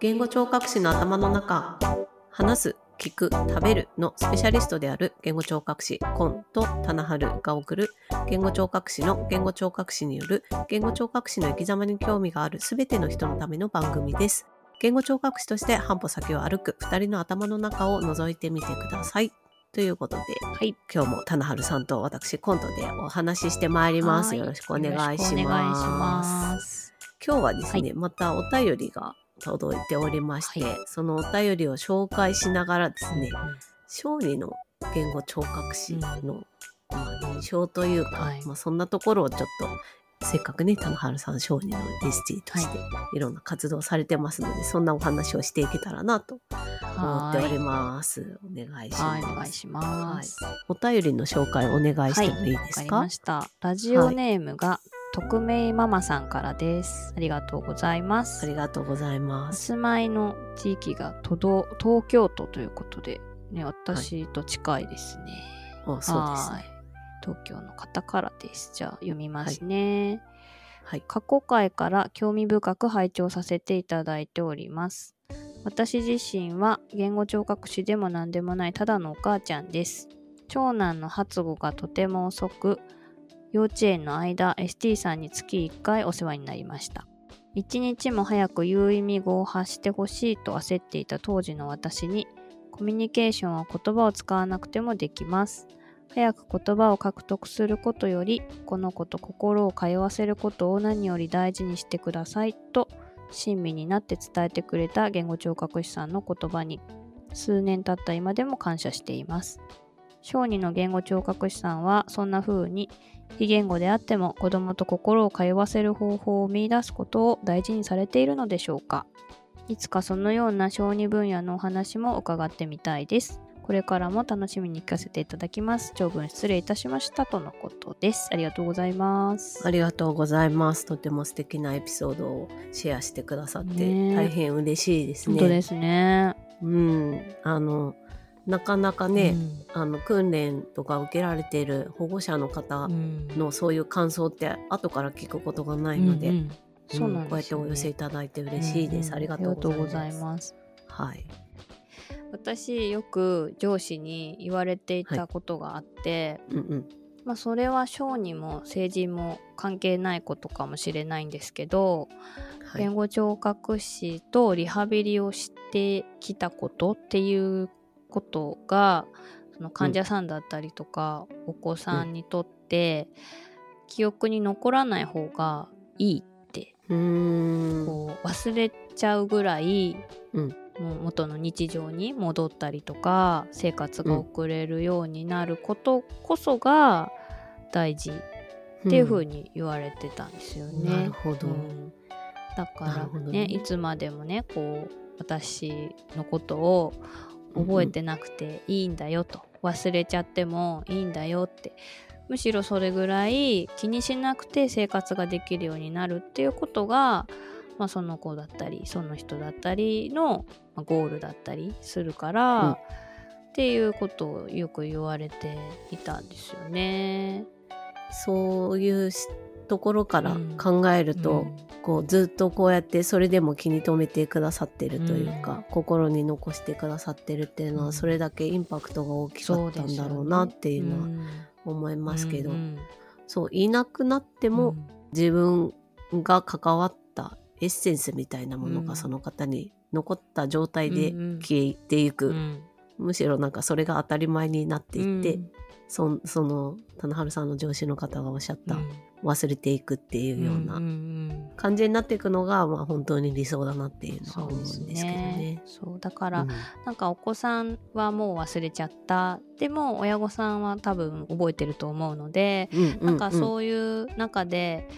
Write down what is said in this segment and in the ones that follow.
言語聴覚士の頭の中話す聞く食べるのスペシャリストである言語聴覚士コンと棚春が送る言語聴覚士の言語聴覚士による言語聴覚士の生き様に興味があるすべての人のための番組です言語聴覚士として半歩先を歩く2人の頭の中を覗いてみてくださいということで、はい。今日も棚春さんと私コントでお話ししてまいります。はいよろしくお願いします。今日はですね、はまたお便りが届いておりまして、はいそのお便りを紹介しながらですね、小児の言語聴覚士の、まあ、認証というか、はいまあ、そんなところをちょっとせっかくね棚春さん小児の ST としていろんな活動されてますので、そんなお話をしていけたらなと思っております。お願いします。はい、お願いします。お便りの紹介お願いしてもいいですか、わかりました。ラジオネームが、匿名ママさんからです。ありがとうございます。ありがとうございまおす。住まいの地域が都道東京都ということで、ね、私と近いですね。あそうですはいね。東京の方からです。じゃあ読みますね。はい。過去回から興味深く拝聴させていただいております。私自身は言語聴覚士でも何でもないただのお母ちゃんです。長男の発語がとても遅く、幼稚園の間 ST さんに月1回お世話になりました。一日も早く有意味語を発してほしいと焦っていた当時の私に、コミュニケーションは言葉を使わなくてもできます。早く言葉を獲得することより、この子と心を通わせることを何より大事にしてくださいと、親身になって伝えてくれた言語聴覚士さんの言葉に、数年経った今でも感謝しています。小児の言語聴覚士さんは、そんな風に、非言語であっても子供と心を通わせる方法を見出すことを大事にされているのでしょうか？いつかそのような小児分野のお話も伺ってみたいです。これからも楽しみに聞かせていただきます。長文失礼いたしましたとのことです。ありがとうございます。ありがとうございます。とても素敵なエピソードをシェアしてくださって、大変嬉しいですね。本当ですね。うん。あの、なかなかね、あの、訓練とか受けられている保護者の方うん、のそういう感想って後から聞くことがないので、うんうんそうなんねこうやってお寄せいただいて嬉しいです。うんうんありがとうございます。はい。私よく上司に言われていたことがあって、うんうん。まあそれは小児も成人も関係ないことかもしれないんですけど、はい。言語聴覚士とリハビリをしてきたことっていうことがその患者さんだったりとか、お子さんにとって記憶に残らない方がいいって。こう忘れちゃうぐらい、うん。もう元の日常に戻ったりとか生活が送れるようになることこそが大事っていう風に言われてたんですよね。なるほど。うん。だからねね。いつまでもねこう私のことを覚えてなくていいんだよと、忘れちゃってもいいんだよって。むしろそれぐらい気にしなくて生活ができるようになるっていうことが、まあ、その子だったりその人だったりのまあゴールだったりするから、うん。っていうことをよく言われていたんですよね。そういうしところからうん。考えると、うん。こうずっとこうやってそれでも気に留めてくださってるというか、うん。心に残してくださってるっていうのは、うん。それだけインパクトが大きかったんだろうなっていうのはん。思いますけど、うんそういなくなっても、うん。自分が関わったエッセンスみたいなものうん。がその方に残った状態で消えていく、うん。むしろなんかそれが当たり前になっていって、その棚春さんの上司の方がおっしゃった、忘れていくっていうようなうんうん感じになっていくのが、まあ、本当に理想だなっていうのは思うんですすけどね。ね。そうだから、うん。なんかお子さんはもう忘れちゃった。でも親御さんは多分覚えてると思うので、うんなんかうん。そういう中で、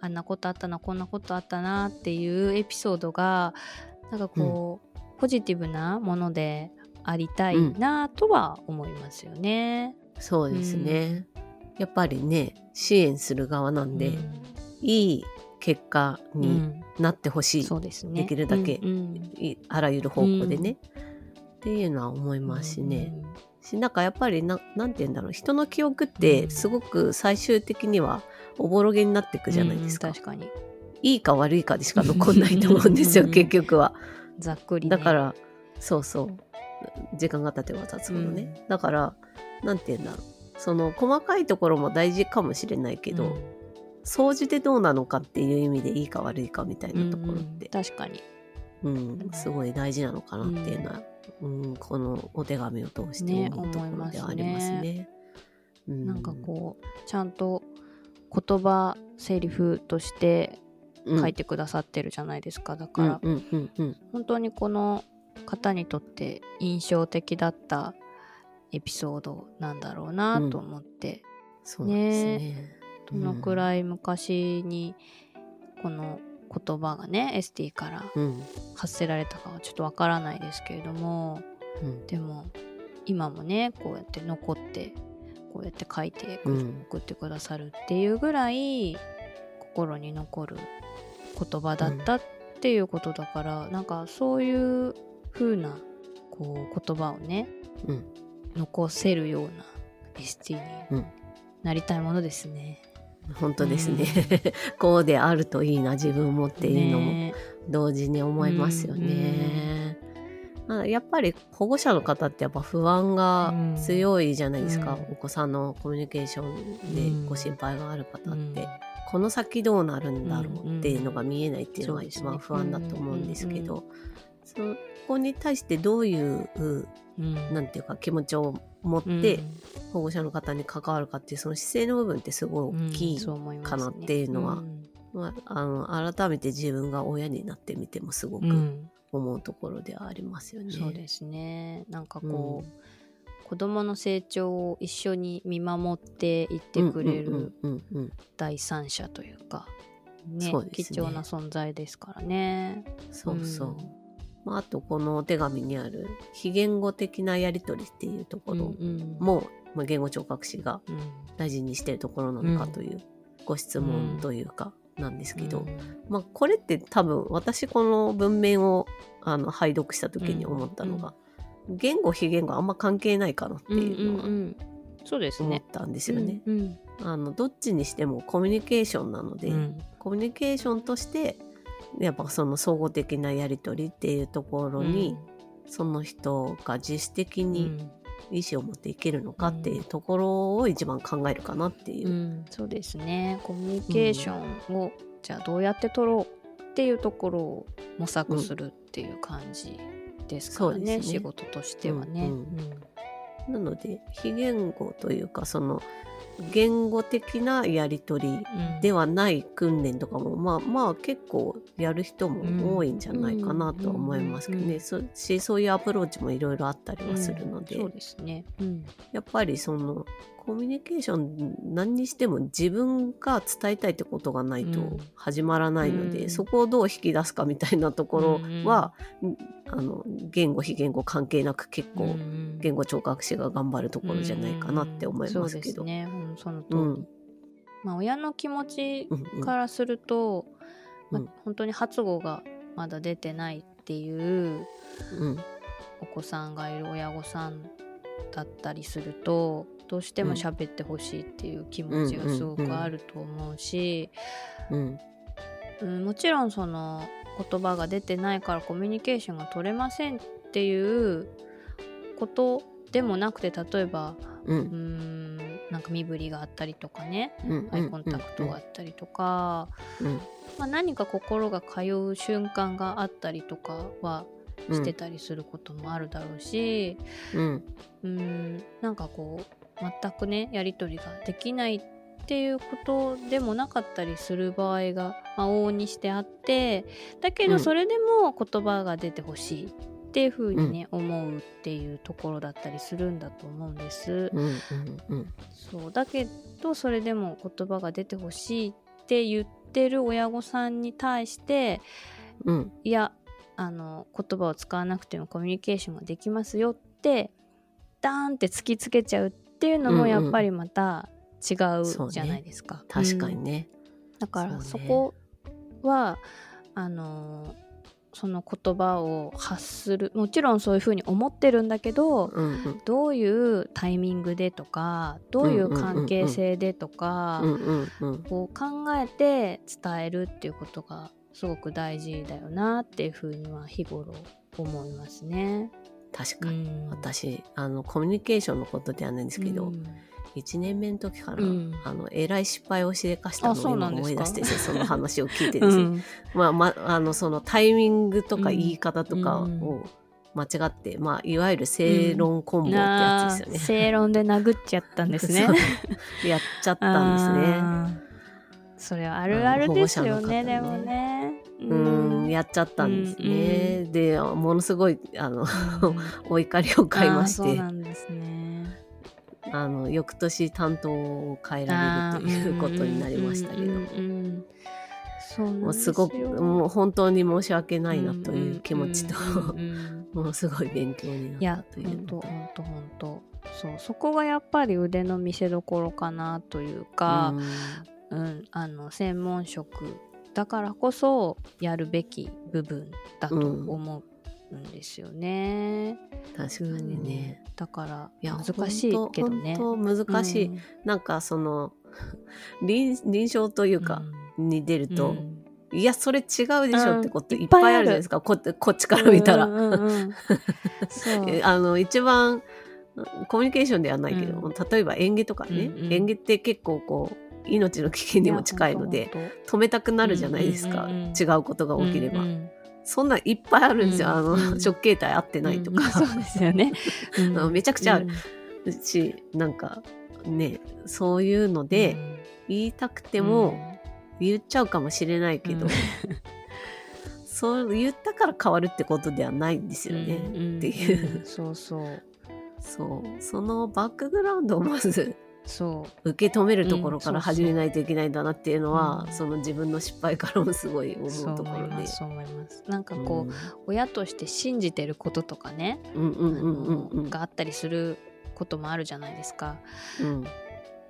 あんなことあったなこんなことあったなっていうエピソードがなんかこう、ポジティブなものでありたいなとは思いますよね。そうですね、やっぱりね支援する側なんで、うん。いい結果うにん。なってほしい、そうですね。できるだけうんうん。いあらゆる方向でね、っていうのは思いますしね、しなんかやっぱりななんて言うんだろう。人の記憶っうん。てすごく最終的にはおぼろげになっていくじゃないですか。うん確かに。いいか悪いかでしか残んないと思うんですよ 結局は。ざっくり、ね、だからそうそう。時間が経てば経つほどね、だからなんて言うんだろうその細かいところも大事かもしれないけど、うん。掃除でどうなのかっていう意味でいいか悪いかみたいなところって、確かに。うんすごい大事なのかなっていうのは、うん。このお手紙を通してね思うところではありますね。うん。なんかこうちゃんと言葉セリフとしてうん。書いてくださってるじゃないですか、だから、うんうんうん。本当にこの方にとって印象的だったエピソードなんだろうなと思って、そうなんですね。どのくらい昔にこの言葉がね ST からうん。発せられたかはちょっとわからないですけれどもうん。でも今もねこうやって残ってこうやって書いてうん。送ってくださるっていうぐらい心に残る言葉だったっていうことだから、なんかそういう風なこう言葉をねうん残せるような ST にうんなりたいものですね。本当ですね。こうであるといいな自分もっていうのも。ね。同時に思いますよね。まあやっぱり保護者の方ってやっぱ不安が強いじゃないですか、うん。お子さんのコミュニケーションでご心配がある方って、うん。この先どうなるんだろうっていうのが見えないっていうのが一番不安だと思うんですけうんど、そこに対してどういううん。なんていうか気持ちを持って保護者の方に関わるかっていうその姿勢の部分ってすごい大きいかなっていうのはんまあ、あの改めて自分が親になってみてもすごくうん。思うところではありますよね。そうですね。なんかうん。こう、子供の成長を一緒に見守っていってくれるうんうんうんうん第三者というか、ねね。貴重な存在ですからね。そうそう。うんまあ、あとこのお手紙にある非言語的なやり取りっていうところうんも、まあ、言語聴覚士がうん。大事にしてるところなのかというご質問というかなんですけど、まあ、これって多分私この文面をあの拝読した時に思ったのが、言語非言語あんま関係ないかなってうんいうのはうんうんそうですね。思ったんですよね。うん。あのどっちにしてもコミュニケーションなので、うん。コミュニケーションとしてやっぱその総合的なやり取りっていうところに、その人が自主的うん。に意思を持っていけるのかっていうところを一番考えるかなっていう。う。ん。そうですね。コミュニケーションを、じゃあどうやって取ろうっていうところを模索するっていう感じですからね,、仕事としてはね。うん。なので非言語というかその言語的なやり取りうん。ではない訓練とかもまあまあ結構やる人も多いんじゃないかなとは思いますけどね、うんそしそういうアプローチもいろいろあったりはするので、そうですね。うん。やっぱりそのコミュニケーション何にしても自分が伝えたいってことがないとうん。始まらないので、うん。そこをどう引き出すかみたいなところは、あの言語非言語関係なく結構うん言語聴覚士が頑張るところじゃないかなって思いますけど。そうですね。うんその通り。うん。まあ親の気持ちうんうんからすると、まあうん。本当に発語がまだ出てないっていううん。お子さんがいる親御さんだったりするとどうしても喋ってほしいっていう気持ちがすごくあると思うし、うん。うんもちろんその言葉が出てないからコミュニケーションが取れませんっていうことでもなくて例えばううんーんなんか身振りがあったりとかねうんアイコンタクトがあったりとか、うん。まあ、何か心が通う瞬間があったりとかはうんしてたりすることもあるだろうし、うん。うーんなんかこう全くねやり取りができないっていうことでもなかったりする場合が、まあ、往々にしてあってだけうん。どそれでも言葉が出てほしいっていうふうにね、思うっていうところだったりするんだと思うんです。うんうんうんそうだけどそれでも言葉が出てほしいって言ってる親御さんに対してうん。いやあの言葉を使わなくてもコミュニケーションができますよってダーンって突きつけちゃうっていうのうんうんもやっぱりまた違そうねうじゃないですか。確かにうんね。だからそこはあのその言葉を発するもちろんそういうふうに思ってるんだけどうんうんどういうタイミングでとかどういう関係性でとか、考えて伝えるっていうことがすごく大事だよなっていうふうには日頃思いますね。確か。に、うん。私あのコミュニケーションのことではないんですけど、うん。1年目の時から、うん。あのえらい失敗をしでかしたのを今思い出してその話を聞いてうですね、ん。まあまあのそのタイミングとかうん言い方とかうんを間違って、まあいわゆる正論コンボってやつですよね。正論で殴っちゃったんですね。やっちゃったんですね。それはあるあるですよね、であの保護者の方もね。うん、やっちゃったんですね。で、ものすごい、あの、うん。お怒りを買いまして、なんですね。あの、翌年担当を変えられるということになりましたけど、うんうんうんうもうですごく、もう本当に申し訳ないなという気持ちと、うんうんうんうん。ものすごい勉強になったという。本当のと。本当本当そうそこがやっぱり腕の見せ所かなというか、うんあの専門職だからこそやるべき部分だと思うんですよね。うん確かにね。だからいや難しいけどね。本当難しい。うん。なんかその 臨臨床というか、に出ると、うん。いやそれ違うでしょってことうん。いっぱいあるじゃないですか、ここっちから見たら。あの一番コミュニケーションではないけど、うん。例えば園芸とかね、うんうん。園芸って結構こう命の危険にも近いので止めたくなるじゃないですか、うんうんうんうん。違うことが当起きれば、うんうんそんなんいっぱいあるんですよ、うんあの、うん。食形態合ってないとか、うんそうですよね。めちゃくちゃあるうん。しなんかねそういうので、言いたくても、言っちゃうかもしれないけど、うん。そう言ったから変わるってことではないんですよね、うんっていう、んそうそう。そう。そのバックグラウンドをまずそう。受け止めるところうんから始めないといけないんだなっていうのは、うん。その自分の失敗からもすごい思そううところで。そう思いますなんかこう、親として信じてることとかね、があったりすることもあるじゃないですか。うん。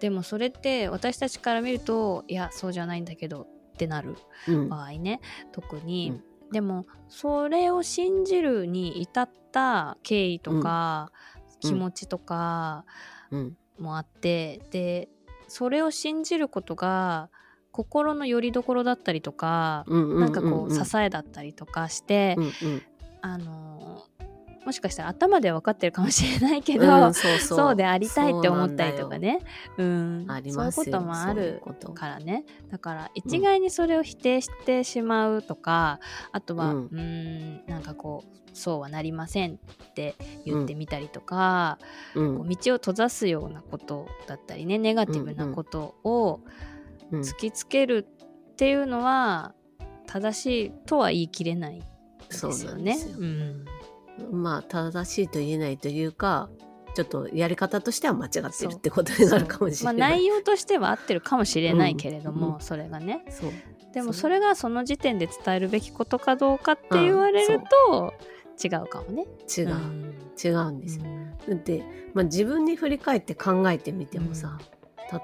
でもそれって私たちから見るといやそうじゃないんだけどってなるうん。場合ね特に、うん。でもそれを信じるに至った経緯とか、うん。気持ちとかうんもあって、でそれを信じることが心の拠り所だったりとか、うんうんなんかこううん支えだったりとかして、うんうん。あのもしかしたら頭では分かってるかもしれないけど、うんそうそう。そうでありたいって思ったりとかね。うんありそういうこともあるからね。だから一概にそれを否定してしまうとか、あとはううんんなんかこうそうはなりませんって言ってみたりとか、うん。こう道を閉ざすようなことだったりねネガティブなことをうん突きつけるっていうのは正しいとは言い切れないですそうよね。なんですよ。うんまあ正しいと言えないというかちょっとやり方としては間違ってるってことになるかもしれまあ、ない。内容としては合ってるかもしれないけれども、うんそれがね。でもそれがその時点で伝えるべきことかどうかって言われると違うかもね。違う、ん。違うんですよ。で、まあ、自分に振り返って考えてみてもさ、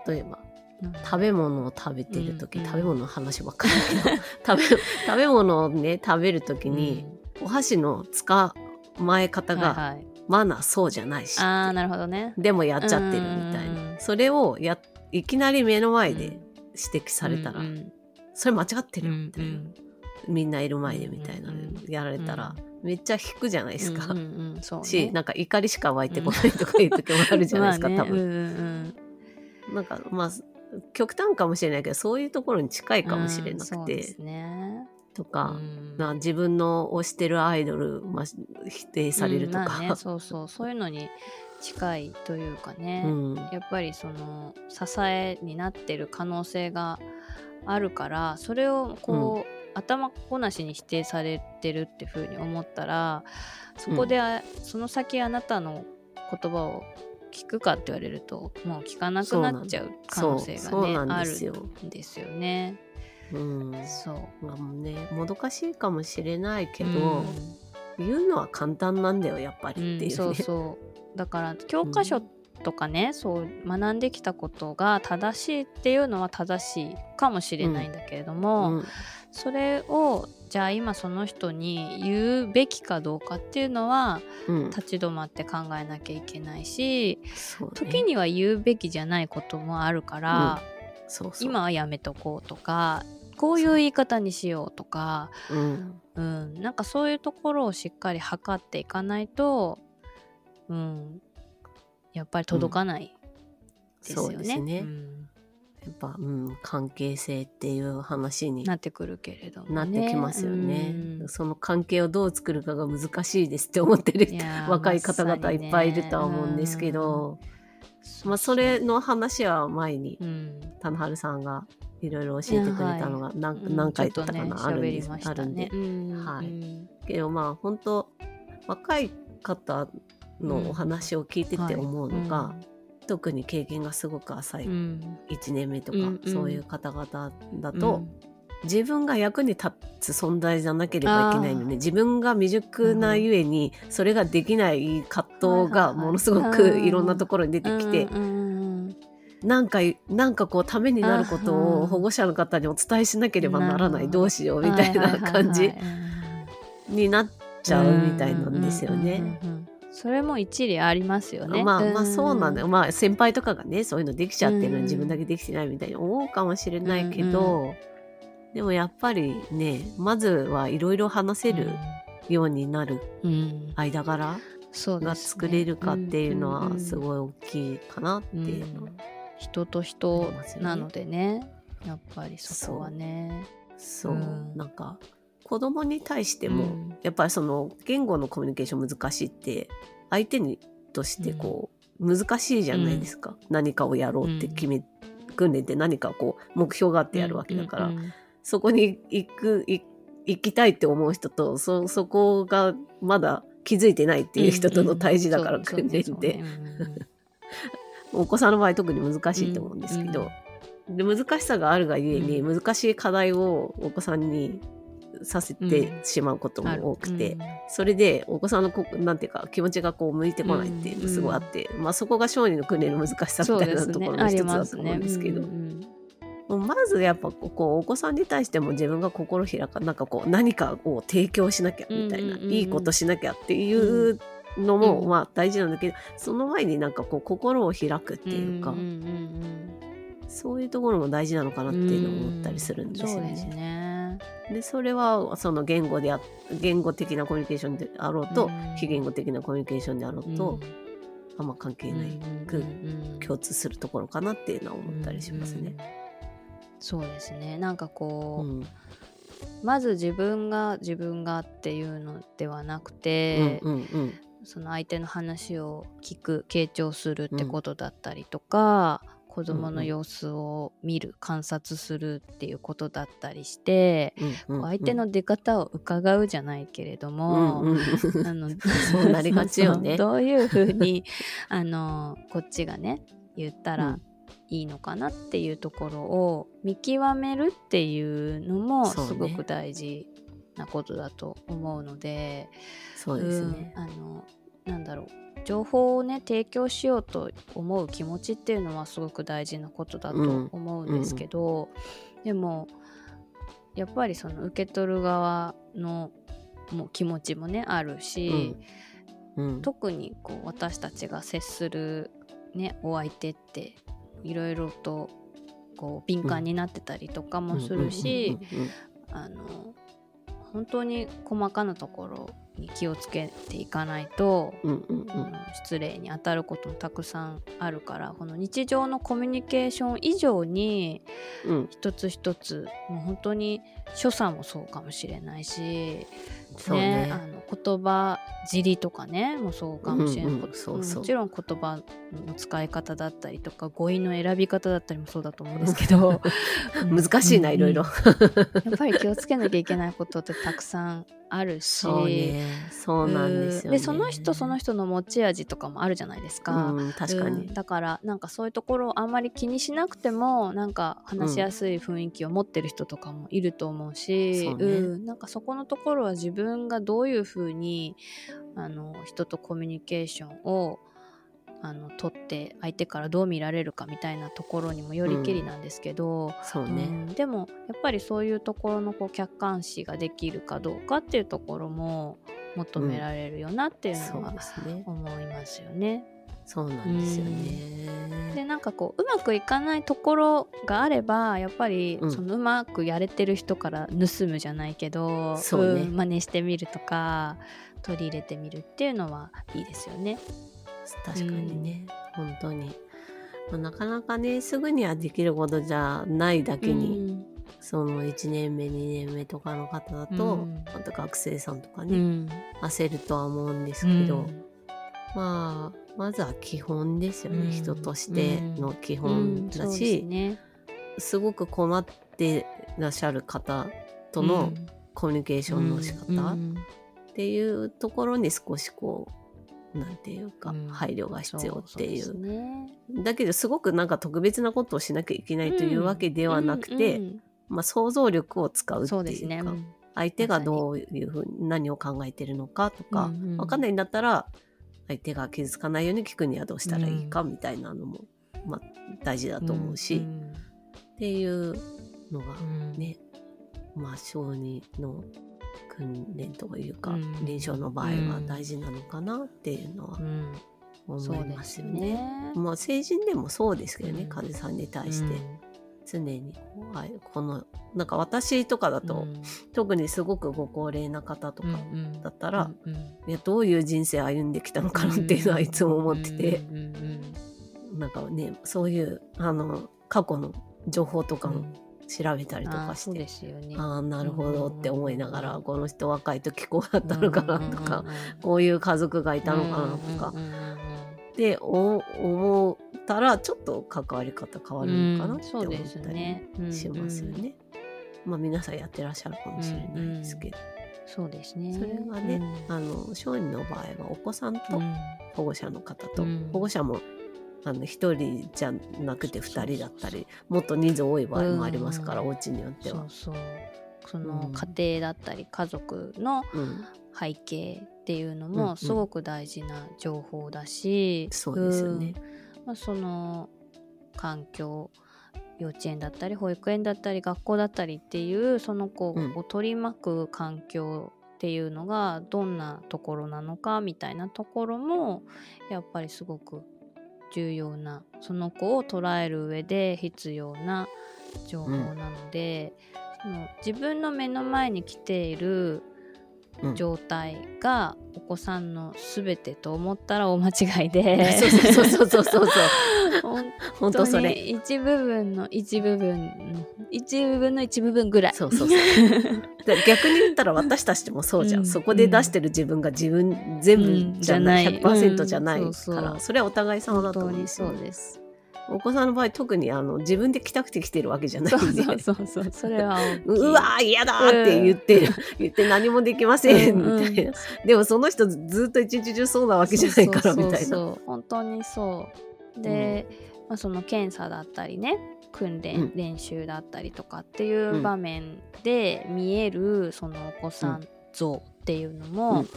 例えば食べ物を食べてる時、うん食べ物の話ばっかりだけど 食べ食べ物をね食べる時に、お箸の使まえ方が、はいはい、マナーそうじゃないしああなるほどね。でもやっちゃってるみたいうんなそれをやいきなり目の前でうん。指摘されたら、うんそれ間違ってうんるよみたいな、みんないる前でみたいなやられたら、めっちゃ引くじゃないですか、うんうんうん。そうね。しなんか怒りしか湧いてこないとかいう時もあるじゃないですか、多分、うんうんなんかまあ極端かもしれないけどそういうところに近いかもしれなうんくて、そうですね。とか、うん。な自分の推してるアイドル、まあ、否定されるとか、うんまあね、そうそう。そういうのに近いというかね、うん。やっぱりその支えになってる可能性があるからそれをこう、頭ごなしに否定されてるってふうに思ったらそこで、あその先あなたの言葉を聞くかって言われるともう聞かなくなっちゃう可能性がねあるんですよね。うん。そう。まあもうねもどかしいかもしれないけど、うん。言うのは簡単なんだよやっぱりっていうね、うん、そうそう。だから教科書とかね、そう学んできたことが正しいっていうのは正しいかもしれないんだけれども、うん。それをじゃあ今その人に言うべきかどうかっていうのはうん、立ち止まって考えなきゃいけないしね。時には言うべきじゃないこともあるから、そうそう。今はやめとこうとかこういう言い方にしようとか、うん、うん、なんかそういうところをしっかり測っていかないと、うん、やっぱり届かないですよね。そうですね。うん。やっぱ、うん、関係性っていう話になってくるけれども、ね、なってきますよね。うん。その関係をどう作るかが難しいですって思ってる 若い方々いっぱいいるとは思うんですけど、まあ、それの話は前にうん、棚春さんがいろいろ教えてくれたのが何,、うん。何回だったかな、ねあるんで喋りましあるんで。はいうんけどまあ本当若い方のお話を聞いてて思うのが、はい。特に経験がすごく浅い。うん。1年目とか、うんうん。そういう方々だうん。と、自分が役に立つ存在じゃなければいけないので自分が未熟なゆえにそれができない葛藤がものすごくいろんなところに出てきてうんなんかなんかこうためになることを保護者の方にお伝えしなければならない。ど。うしようみたいな感じ。になっちゃうみたいなんですよね。それも一理ありますよね。まあまあそうなんだよ、よ。まあ先輩とかがねそういうのできちゃってるのうん。に自分だけできてないみたいに思うかもしれないけど、でもやっぱりねまずはいろいろ話せるようになるうん、間柄が作れるかっていうのはすいごい大きいかなっていうのは、人と人なのでね。やっぱりそこはね。そう、うん。なんか子供に対しても、うん。やっぱりその言語のコミュニケーション難しいって相手にとしてこう、難しいじゃないですか、何かをやろうって決め、訓練って何かこう目標があってやるわけだから、うん。うん。そこに行くい行きたいって思う人とそそこがまだ気づいてないっていう人との対峙だからうん。訓練って、お子さんの場合特に難しいと思うんですけど、で難しさがあるがゆえに、う難しい課題をお子さんにさせてしまうことうんも多くて、うん。それでお子さんのこなんていうか気持ちがこう向いてこないっていうのすごいあって、まあそこが小児の訓練の難しさみたいなところの一つだと思うんですけど。まずやっぱこうお子さんに対しても自分が心開かなんかこう何かを提供しなきゃみたいな、うんうんうんうん。いいことしなきゃっていうのも、うん。まあ大事なんだけどその前になんかこう心を開くっていうか、んんうんそういうところも大事なのかなっていうのを思ったりするんですよね。そうですね。でそれはその言語であ言語的なコミュニケーションであろうと、うん。非言語的なコミュニケーションであろうと、あんま関係ない、く共通するところかなっていうのは思ったりしますね。うん。そうですね。なんかこう、うん。まず自分が自分がっていうのではなくて、うんうんうんその相手の話を聞く傾聴するってことだったりとか、子供の様子を見る観察するっていうことだったりして、うんうん相手の出方を伺うじゃないけれども、うんうんあの そうなりがちよね。どういうふうに あのこっちがね言ったらうん。いいのかなっていうところを見極めるっていうのもすごく大事なことだと思うのでそうですね。うんあのなんだろう。情報をね提供しようと思う気持ちっていうのはすごく大事なことだとうん。思うんですけど、でもやっぱりその受け取る側のもう気持ちもねあるし、うん。特にこう私たちが接する、ね、お相手っていろいろとこう敏感になってたりとかもするし、うんうんうん。あの本当に細かなところに気をつけていかないと、うんうんうん。失礼に当たることもたくさんあるからこの日常のコミュニケーション以上にうん。一つ一つもう本当に所作もそうかもしれないし、そうね。あの言葉尻とかねもそうかもしれない、うんうんそうそう。もちろん言葉の使い方だったりとか語彙の選び方だったりもそうだと思うんですけど。難しいな、いろいろ。やっぱり気をつけなきゃいけないことってたくさんあるしそうね。そうなんですよ、ね。でその人その人の持ち味とかもあるじゃないですか。うん、確かに。うんだからなんかそういうところをあんまり気にしなくてもなんか話しやすい雰囲気を持ってる人とかもいると思うし、そうねうんなんかそこのところは自分がどういうふうにあの人とコミュニケーションをあの取って相手からどう見られるかみたいなところにもよりけりなんですけど、そうね、うんでもやっぱりそういうところのこう客観視ができるかどうかっていうところも求められるよなっていうのは思いますよね。そうなんですよね、でなんかこううまくいかないところがあればやっぱりうん。そのうまくやれてる人から盗むじゃないけど、そうね。ん真似してみるとか取り入れてみるっていうのはいいですよね。確かにね、本当に、まあなかなかねすぐにはできることじゃないだけに、その1年目2年目とかの方だと、うん。また学生さんとかね、うん。焦るとは思うんですけど、まあまずは基本ですよね、うん。人としての基本だし、ですね。すごく困ってらっしゃる方とのコミュニケーションの仕方うん。っていうところに少しこうなんていうか、うん。配慮が必要っていう。だけどすごくなんか特別なことをしなきゃいけないというわけではなくて、うんまあ、想像力を使うっていうか相手がどういうふうに何を考えてるのかとか、うんうん。わかんないんだったら相手が傷つかないように聞くにはどうしたらいいかみたいなのも、まあ、大事だと思うし、んっていうのがうん。ね、まあ小児の訓練というか、うん。臨床の場合は大事なのかなっていうのは思いですよますよね。ね。まあ成人でもそうですけどね、うん。患者さんに対して。うん。常にここのなんか私とかだと、うん。特にすごくご高齢な方とかうんだったら、うんうんいやどういう人生歩んできたのかなっていうのはいつも思ってて、うんうん。なんかねそういうあの過去の情報とかもうん調べたりとかして、ね。ああなるほどって思いながら、うんこの人若い時こうだったのかなとか、うんうんうんこういう家族がいたのかなとか、うんうんうんうんって思思ったらちょっと関わり方変わるのかなって思ったりね。うんうんしますよね。まあ皆さんやってらっしゃるかもしれないですけど、そうですね。それがね、あの小児の場合はお子さんとうん。保護者の方と、うん。保護者もあの1人じゃなくて2人だったりもっと人数多い場合もありますから、うんお家によってはそう。そう。そのうん家庭だったり家族のうん、背景っていうのもすごく大事な情報だし、そうですよね。うんまあ、その環境幼稚園だったり保育園だったり学校だったりっていうその子うんを取り巻く環境っていうのがどんなところなのかみたいなところもやっぱりすごく重要なその子を捉える上で必要な情報なので、その自分の目の前に来ているうん状態がお子さんの全てと思ったら大間違いで。そうそうそうそうそうそう。本本当に当それ。一部分の一部分一部分の一部分ぐらい。そうそうそう。逆に言ったら私たちもそうじゃん。うん。そこで出してる自分が自分全部じゃない、うん。じゃない。100%じゃないうんから、そうそう。それはお互い様だと本当に思う。んですよそうですお子さんの場合特にあの自分で来たくて来てるわけじゃないそんで。うそうそうそう。それはうわー嫌だーって言って、言って何もできませんみうん。たいな、でもその人ずっと一日中そうなわけじゃないからみたいな。そうそうそう。本当にそう。で、まあ、その検査だったりね訓練、うん。練習だったりとかっていううん。場面で見えるそのお子さん像っていうのも、うん。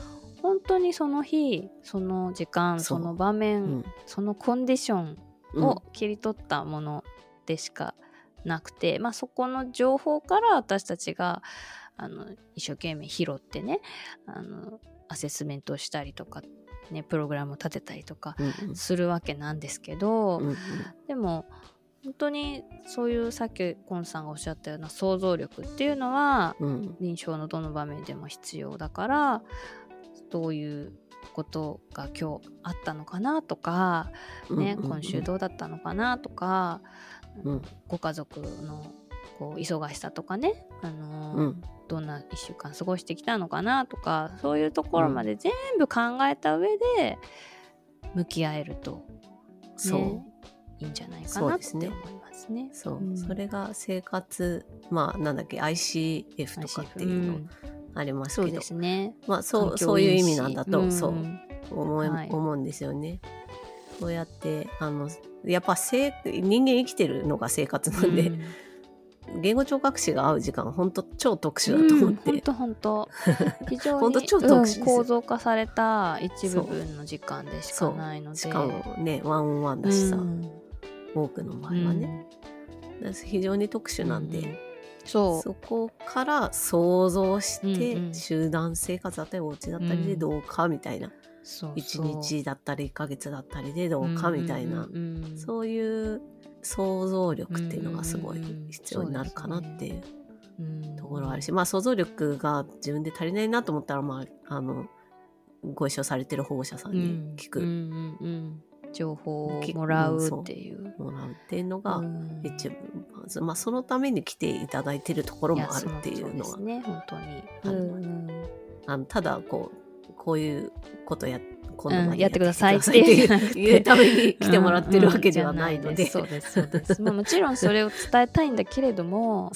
本当にその日その時間その場面、うん。そのコンディションうんを切り取ったものでしかなくて、まあ、そこの情報から私たちがあの一生懸命拾ってねあのアセスメントをしたりとか、ね、プログラムを立てたりとかうんするわけなんですけど、うんうん。でも本当にそういうさっきコンさんがおっしゃったような想像力っていうのはうん。臨床のどの場面でも必要だからどういうことが今日あったのかなとか、ねうんうんうん。今週どうだったのかなとか、うん。ご家族のこう忙しさとかね、あのーうん。どんな1週間過ごしてきたのかなとかそういうところまで全部考えた上で向き合えると、ね、そう。いいんじゃないかなって思いますね。そう、うん。それが生活まあなんだっけ ICF とかっていうの。んありますけど、そうね。まあそうそういう意味なんだと、んそう。思い、はい。思うんですよね。そうやってあのやっぱ生人間生きてるのが生活なんで、うん。言語聴覚士が会う時間本当超特殊だと思って、本当本当。非常に超特殊うん構造化された一部分の時間でしかないので。しかもねワンオンワンだしさ、うん。多くの場合はね、非常に特殊なんで、うんそう。そこから想像して、うんうん。集団生活だったりお家だったりでどうかみたいな、そう一1日だったり1ヶ月だったりでどうかみたいな、うんうん。うんそういう想像力っていうのがすごい必要になるかなっていううんところはあるし、まあ想像力が自分で足りないなと思ったらまああのご一緒されてる保護者さんに聞く、うんうんうん情報をもらうっていう。もらうっていうのがうん。一番まずまあそのために来ていただいてるところもやあるっていうのはね。本当に。あるうん。あのただこうこういうことや今うんまでやってくださいってやい うために来てもらってるわけではないので、そうですそうです。まあもちろんそれを伝えたいんだけれども、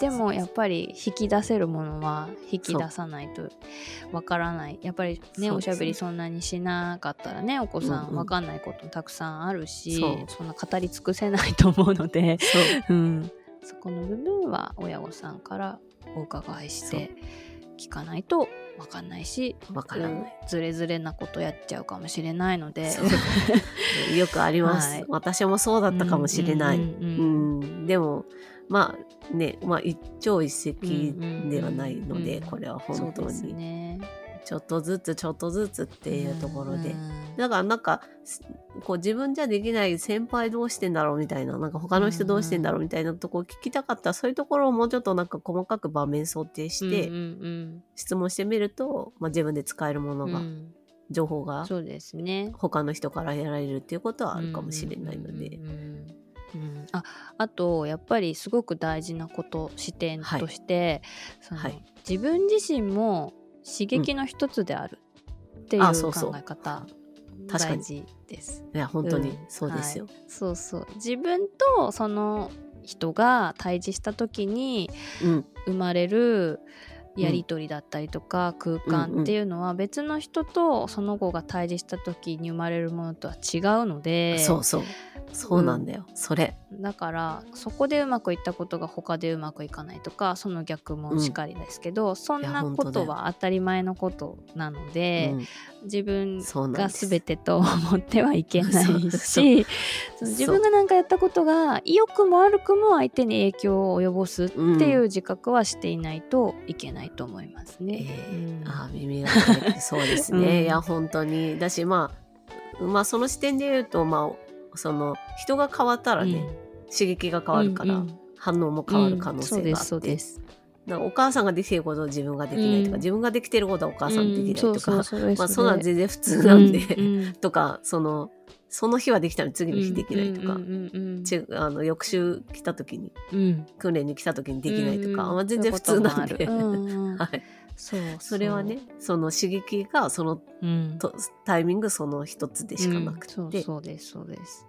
でもやっぱり引き出せるものは引き出さないとわからない。やっぱりねおしゃべりそんなにしなかったらねお子さうんわかんないことたくさんあるし、そんな語り尽くせないと思うので、う。ん、そこの部分は親御さんからお伺いして聞かないとわかんないしわからない。うんずれずれなことやっちゃうかもしれないので。よくあります、はい私もそうだったかもしれない。うんううんうんでもまあね、まあ、一朝一夕ではないので、うんうんこれは本当にね。ちょっとずつちょっとずつっていうところで、うんだからなんかすこう自分じゃできない先輩どうしてんだろうみたいななんか他の人どうしてんだろうみたいなとこ聞きたかったら、そういうところをもうちょっとなんか細かく場面想定して質問してみると、まあ、自分で使えるものが、情報がそうですね。他の人からやられるっていうことはあるかもしれないので、うんああとやっぱりすごく大事なこと視点として、そのはい。自分自身も刺激の一つであるっていう考え方確かに。大事です。いや本当にうん。そうですよ。そうそう。自分とその人が対峙した時にうん。生まれるやり取りだったりとか空間っていうのは別の人とその子が対峙した時に生まれるものとは違うのでそうそうそうなんだよ、それ。だからそこでうまくいったことが他でうまくいかないとかその逆もしかりですけど、そんな本当だよことは当たり前のことなので、うん。自分が全てと思ってはいけないそうそうし 自分が何かやったことが良くも悪くも相手に影響を及ぼすっていう自覚はしていないといけないと思いますね。えうん。ー、あー耳がそうですね、うん。いや本当に。だしまあまあその視点で言うとまあその人が変わったらね、刺激が変わるから、反応も変わる可能性があって、そうです。だからお母さんができていることを自分ができないとか、うん。自分ができていることはお母さんできないとか、うんそんなん全然普通なんで、とかそのその日はできたのに次の日できないとか、あの翌週来た時にうん訓練に来た時にできないとか、うんまあ、全然普通なんで、うんうんはい、そうそれはねその刺激がそのうん。とタイミングその一つでしかなくて、うんそうそうですそうです。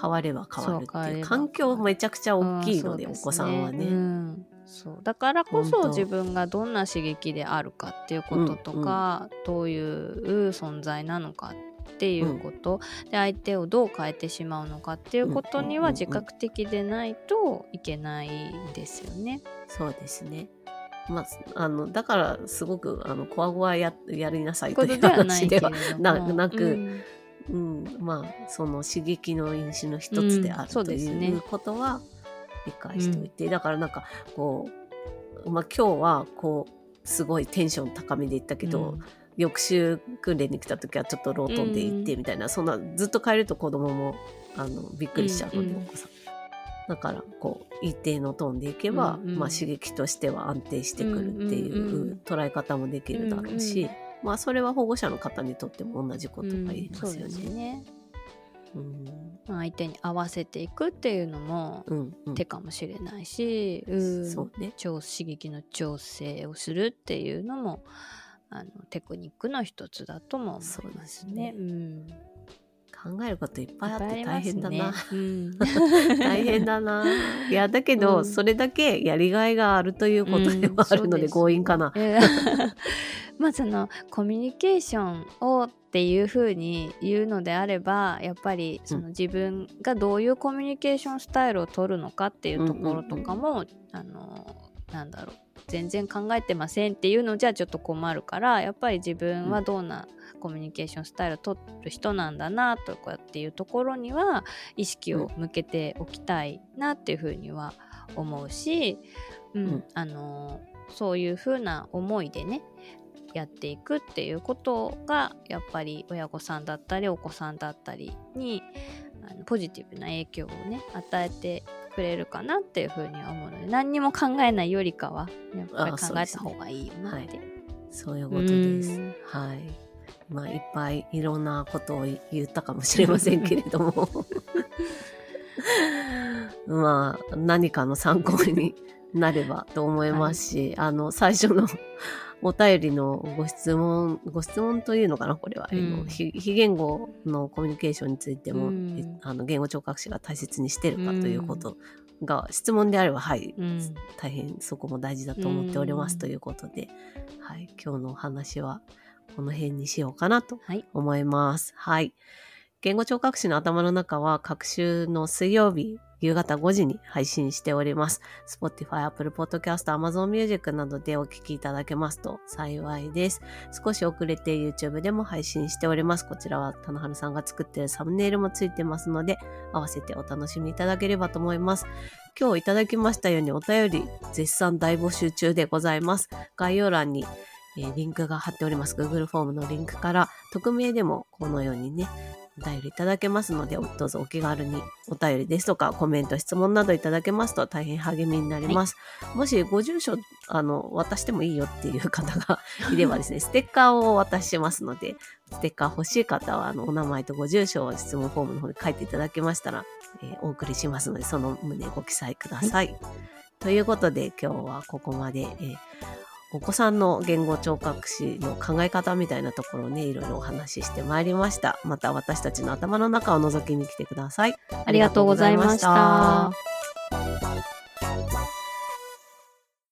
変われば変わるっていう。環境めちゃくちゃ大きいので、うんお子さんはね。うんそう。だからこそ自分がどんな刺激であるかっていうこととか、どういう存在なのかっていうこと、で相手をどう変えてしまうのかっていうことにはうんうんうんうん。自覚的でないといけないですよね。そうですね。まあ、あのだからすごくあのコアゴアややりなさいということではない話ではな。なく、うん。うん、まあその刺激の因子の一つであうんそうるということは理解しておいて、だからなんかこう、まあ、今日はこうすごいテンション高めで行ったけど、翌週訓練に来た時はちょっとロートンで行ってみたいな、そんなずっと変えると子供もあのびっくりしちゃうので、うんうん。お子さん。だからこう一定のトーンでいけば、うんうん。まあ、刺激としては安定してくるっていうんうんううん。捉え方もできるだろうし、うんうん。まあそれは保護者の方にとっても同じことが言えうんますよね。ねうんまあ相手に合わせていくっていうのもうんうん。手かもしれないし、うん。そうね。調刺激の調整をするっていうのもあのテクニックの一つだとも思いますね。そうですね。うん考えることいっぱいあって大変だな。うん。大変だな。いや、だけど、うん。それだけやりがいがあるということでもあるので、強引かな。えまあそのコミュニケーションをっていうふうに言うのであればやっぱりその自分がどういうコミュニケーションスタイルを取るのかっていうところとかも、あのなんだろう。全然考えてませんっていうのじゃちょっと困るからやっぱり自分はどんなコミュニケーションスタイルを取る人なんだなとかっていうところには意識を向けておきたいなっていうふうには思うし、うんうんあのそういうふうな思いでねやっていくっていうことがやっぱり親御さんだったりお子さんだったりにあのポジティブな影響をね与えてくれるかなっていうふうには思うので何にも考えないよりかはやっぱり考えた方がいいよなって。そういうことですうん。はい。まあ、いっぱいいろんなことを言ったかもしれませんけれども。まあ、何かの参考になればと思いますし、あの、最初のお便りのご質問、ご質問というのかな、これは。うん。非非言語のコミュニケーションについても、うん。えあの言語聴覚士が大切にしてるかということが、質問であれば、はい、うん。大変そこも大事だと思っておりますうんということで、はい、今日のお話はこの辺にしようかなとはい思います。はい。言語聴覚士の頭の中は各週の水曜日夕方5時に配信しております。Spotify、Apple Podcast、Amazon Music などでお聞きいただけますと幸いです。少し遅れて YouTube でも配信しております。こちらは棚春さんが作っているサムネイルもついてますので、合わせてお楽しみいただければと思います。今日いただきましたようにお便り絶賛大募集中でございます。概要欄に、えーリンクが貼っております。Google フォームのリンクから匿名でもこのようにね、お便りいただけますので、どうぞお気軽にお便りですとかコメント、質問などいただけますと大変励みになります。もしご住所、あの、渡してもいいよっていう方が いればですね、ステッカーをお渡ししますので、ステッカー欲しい方は、あの、お名前とご住所を質問フォームの方に書いていただけましたら、えーお送りしますので、その旨ご記載ください。ということで、今日はここまで、えーお子さんの言語聴覚士の考え方みたいなところをね、いろいろお話ししてまいりました。また私たちの頭の中を覗きに来てください。ありがとうございました。